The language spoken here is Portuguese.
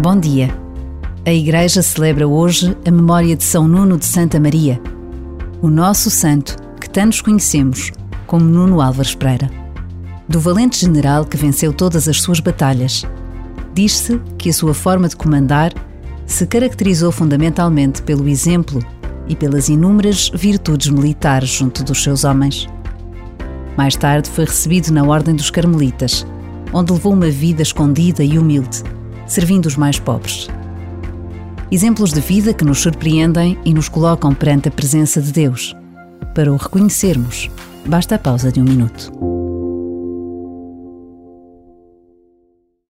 Bom dia. A Igreja celebra hoje a memória de São Nuno de Santa Maria, o nosso santo que tantos conhecemos como Nuno Álvares Pereira. Do valente general que venceu todas as suas batalhas, diz-se que a sua forma de comandar se caracterizou fundamentalmente pelo exemplo e pelas inúmeras virtudes militares junto dos seus homens. Mais tarde foi recebido na Ordem dos Carmelitas, onde levou uma vida escondida e humilde, servindo os mais pobres. Exemplos de vida que nos surpreendem e nos colocam perante a presença de Deus. Para o reconhecermos, basta a pausa de um minuto.